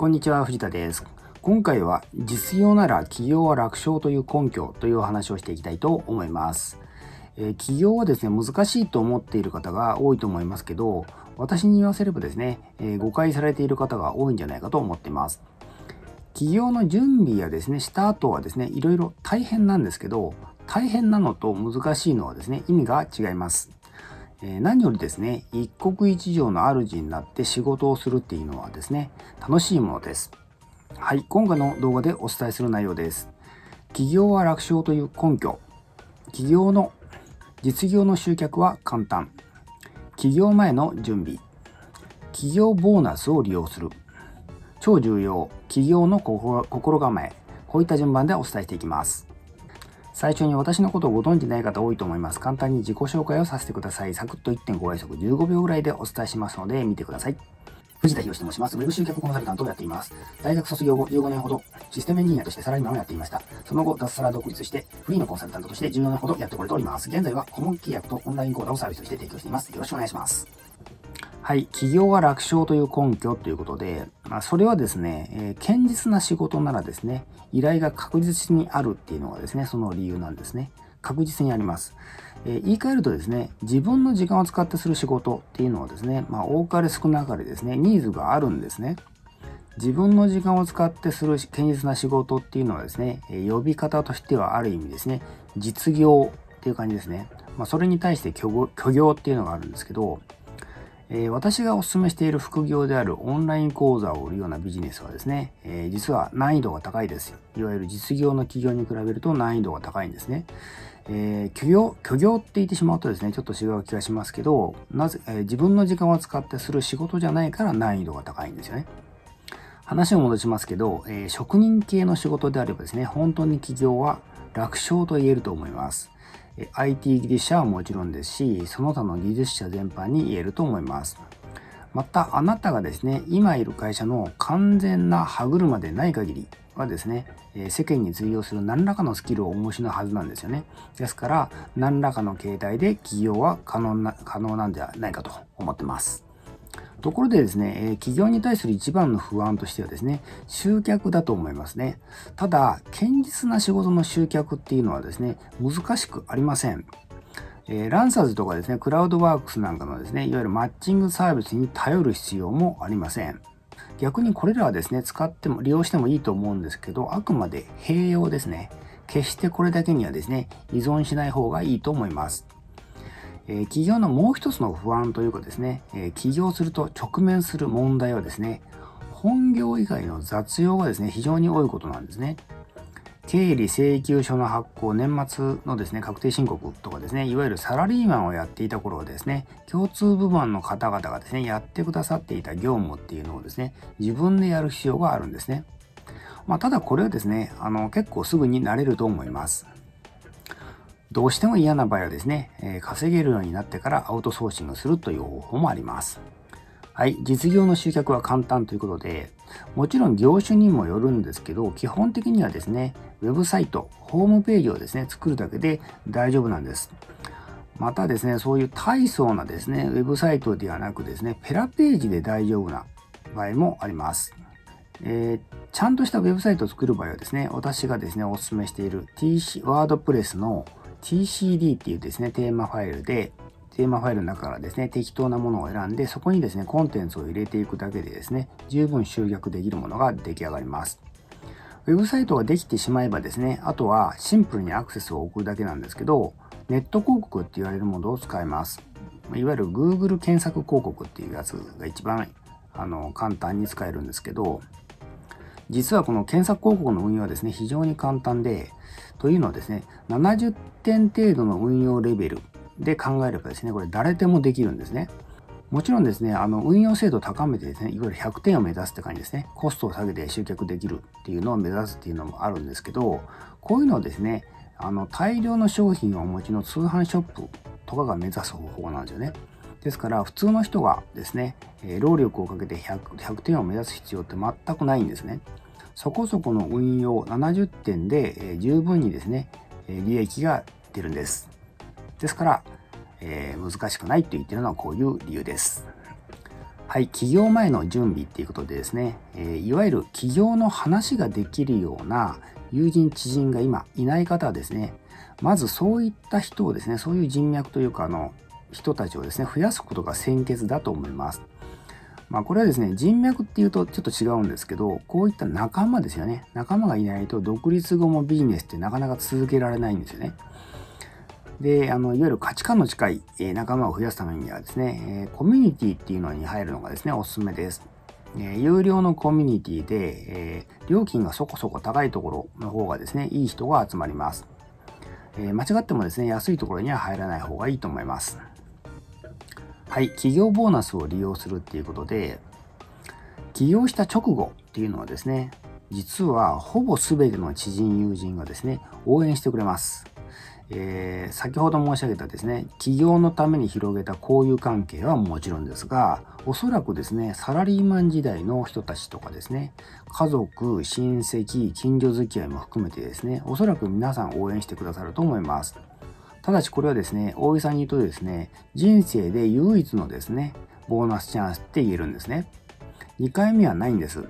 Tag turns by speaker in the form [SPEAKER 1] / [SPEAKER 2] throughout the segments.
[SPEAKER 1] こんにちは、藤田です。今回は実用なら企業は楽勝という根拠というお話をしていきたいと思います。えー、業はですね、難しいと思っている方が多いと思いますけど、私に言わせればですね、えー、誤解されている方が多いんじゃないかと思っています。企業の準備やですね、した後はですね、いろいろ大変なんですけど、大変なのと難しいのはですね、意味が違います。え、何よりですね、一国一城の主になって仕事をするっていうのはですね、楽しいものです。はい、今回の動画でお伝えする内容です。企業は楽勝という根拠。企業の実業の集客は簡単。企業前の準備。企業ボーナスを利用する。超重要。企業の心構え。こういった順番でお伝えしていきます。最初に私のことをご存知ない方多いと思います。簡単に自己紹介をさせてください。サクッと1.5倍速15秒ぐらいでお伝えしますので見てください。藤田博と申します。ウェブ集客コンサルタントをやっています。大学卒業後15年ほどシステムエンジニアとしてサラリーマンをやっていました。その後、脱サラ独立してフリーのコンサルタントとして14年ほどやってこれております。現在は顧問契約とオンライン講座をサービスとして提供しています。よろしくお願いします。はい、企業は楽勝という根拠ということで、まあ、それはですね、えー、堅実な仕事ならですね、依頼が確実にあるっていうのがですね、その理由なんですね。確実にあります。えー、言い換えるとですね、自分の時間を使ってする仕事っていうのはですね、まあ、多かれ少なかれですね、ニーズがあるんですね。自分の時間を使ってする堅実な仕事っていうのはですね、えー、呼び方としてはある意味ですね、実業っていう感じですね。まあ、それに対して虚業っていうのがあるんですけど、え、私がお勧めしている副業であるオンライン講座を売るようなビジネスはですね、え、実は難易度が高いです。いわゆる実業の企業に比べると難易度が高いんですね。えー、虚業、虚業って言ってしまうとですね、ちょっと違う気がしますけど、なぜ、え、自分の時間を使ってする仕事じゃないから難易度が高いんですよね。話を戻しますけど、え、職人系の仕事であればですね、本当に企業は楽勝と言えると思います。IT 技術者はもちろんですし、その他の技術者全般に言えると思います。また、あなたがですね、今いる会社の完全な歯車でない限りはですね、世間に通用する何らかのスキルをお持ちのはずなんですよね。ですから、何らかの形態で起業は可能な、可能なんじゃないかと思ってます。ところでですね、え企業に対する一番の不安としてはですね、集客だと思いますね。ただ、堅実な仕事の集客っていうのはですね、難しくありません。えー、ランサーズとかですね、クラウドワークスなんかのですね、いわゆるマッチングサービスに頼る必要もありません。逆にこれらはですね、使っても、利用してもいいと思うんですけど、あくまで併用ですね。決してこれだけにはですね、依存しない方がいいと思います。え企業のもう一つの不安というかですね、え起業すると直面する問題はですね、本業以外の雑用がですね、非常に多いことなんですね。経理請求書の発行、年末のですね、確定申告とかですね、いわゆるサラリーマンをやっていた頃はですね、共通部門の方々がですね、やってくださっていた業務っていうのをですね、自分でやる必要があるんですね。まあ、ただこれはですね、あの、結構すぐに慣れると思います。どうしても嫌な場合はですね、え、稼げるようになってからアウトソーシングするという方法もあります。はい、実業の集客は簡単ということで、もちろん業種にもよるんですけど、基本的にはですね、ウェブサイト、ホームページをですね、作るだけで大丈夫なんです。またですね、そういう大層なですね、ウェブサイトではなくですね、ペラページで大丈夫な場合もあります。えー、ちゃんとしたウェブサイトを作る場合はですね、私がですね、お勧めしている TC、ワードプレスの TCD っていうですね、テーマファイルで、テーマファイルの中からですね、適当なものを選んで、そこにですね、コンテンツを入れていくだけでですね、十分集客できるものが出来上がります。ウェブサイトができてしまえばですね、あとはシンプルにアクセスを送るだけなんですけど、ネット広告って言われるものを使います。いわゆる Google 検索広告っていうやつが一番あの簡単に使えるんですけど、実はこの検索広告の運用はですね、非常に簡単で、というのはですね、70点程度の運用レベルで考えればですね、これ誰でもできるんですね。もちろんですね、あの、運用精度を高めてですね、いわゆる100点を目指すって感じですね。コストを下げて集客できるっていうのを目指すっていうのもあるんですけど、こういうのはですね、あの、大量の商品をお持ちの通販ショップとかが目指す方法なんですよね。ですから、普通の人がですね、労力をかけて 100, 100点を目指す必要って全くないんですね。そこそこの運用70点で、十分にですね、利益が出るんです。ですから、えー、難しくないと言ってるのはこういう理由です。はい、起業前の準備っていうことでですね、えー、いわゆる起業の話ができるような友人知人が今いない方はですね、まずそういった人をですね、そういう人脈というかあの人たちをですね、増やすことが先決だと思います。まあこれはですね、人脈っていうとちょっと違うんですけど、こういった仲間ですよね。仲間がいないと独立後もビジネスってなかなか続けられないんですよね。で、あの、いわゆる価値観の近い、仲間を増やすためにはですね、コミュニティっていうのに入るのがですね、おすすめです。え有料のコミュニティで、え料金がそこそこ高いところの方がですね、いい人が集まります。え間違ってもですね、安いところには入らない方がいいと思います。はい、企業ボーナスを利用するっていうことで、起業した直後っていうのはですね、実はほぼ全ての知人友人がですね、応援してくれます。えー、先ほど申し上げたですね、起業のために広げた交友関係はもちろんですが、おそらくですね、サラリーマン時代の人たちとかですね、家族、親戚、近所付き合いも含めてですね、おそらく皆さん応援してくださると思います。ただしこれはですね、大げさに言うとですね、人生で唯一のですね、ボーナスチャンスって言えるんですね。2回目はないんです。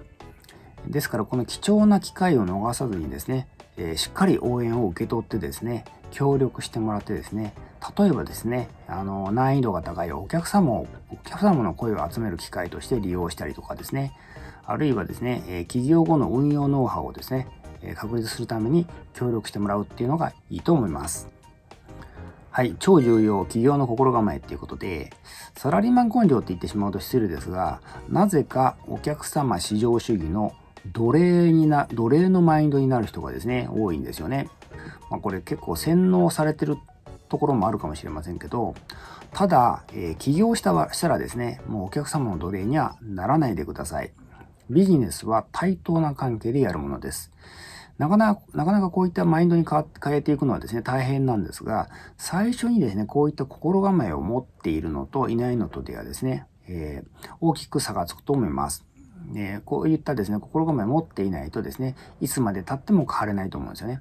[SPEAKER 1] ですからこの貴重な機会を逃さずにですね、えー、しっかり応援を受け取ってですね、協力してもらってですね、例えばですね、あの、難易度が高いお客様を、お客様の声を集める機会として利用したりとかですね、あるいはですね、え起業後の運用ノウハウをですね、え確立するために協力してもらうっていうのがいいと思います。はい、超重要、企業の心構えっていうことで、サラリーマン根性って言ってしまうと失礼ですが、なぜかお客様至上主義の奴隷にな、奴隷のマインドになる人がですね、多いんですよね。まあ、これ結構洗脳されてるところもあるかもしれませんけど、ただ、えー、起業したはしたらですね、もうお客様の奴隷にはならないでください。ビジネスは対等な関係でやるものです。なかなか、なかなかこういったマインドに変えていくのはですね、大変なんですが、最初にですね、こういった心構えを持っているのといないのとではですね、えー、大きく差がつくと思います。えこういったですね、心構えを持っていないとですね、いつまで経っても変われないと思うんですよね。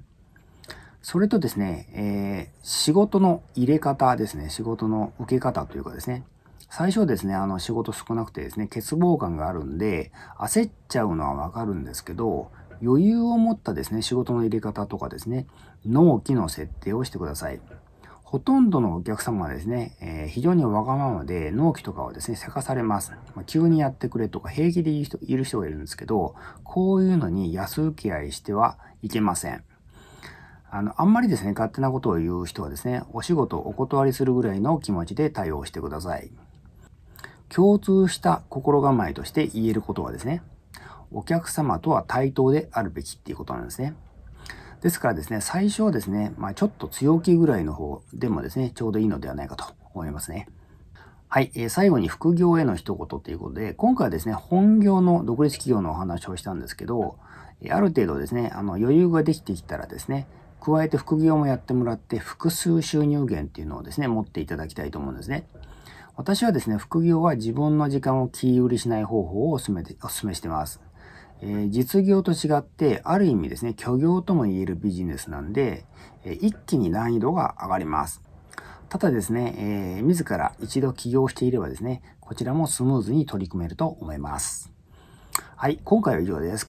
[SPEAKER 1] それとですね、えー、仕事の入れ方ですね、仕事の受け方というかですね、最初ですね、あの仕事少なくてですね、欠乏感があるんで、焦っちゃうのはわかるんですけど、余裕を持ったですね、仕事の入れ方とかですね、納期の設定をしてください。ほとんどのお客様はですね、えー、非常にわがままで納期とかをですね、せかされます。まあ、急にやってくれとか平気でいる人がいるんですけど、こういうのに安請け合いしてはいけません。あの、あんまりですね、勝手なことを言う人はですね、お仕事をお断りするぐらいの気持ちで対応してください。共通した心構えとして言えることはですね、お客様とは対等であるべきっていうことなんですね。ですからですね、最初はですね、まあ、ちょっと強気ぐらいの方でもですね、ちょうどいいのではないかと思いますね。はい、えー、最後に副業への一言ということで、今回はですね、本業の独立企業のお話をしたんですけど、ある程度ですね、あの余裕ができてきたらですね、加えて副業もやってもらって、複数収入源っていうのをですね、持っていただきたいと思うんですね。私はですね、副業は自分の時間を切り売りしない方法をお勧めお勧めしてます。えー、実業と違って、ある意味ですね、虚業とも言えるビジネスなんで、えー、一気に難易度が上がります。ただですね、えー、自ら一度起業していればですね、こちらもスムーズに取り組めると思います。はい、今回は以上です。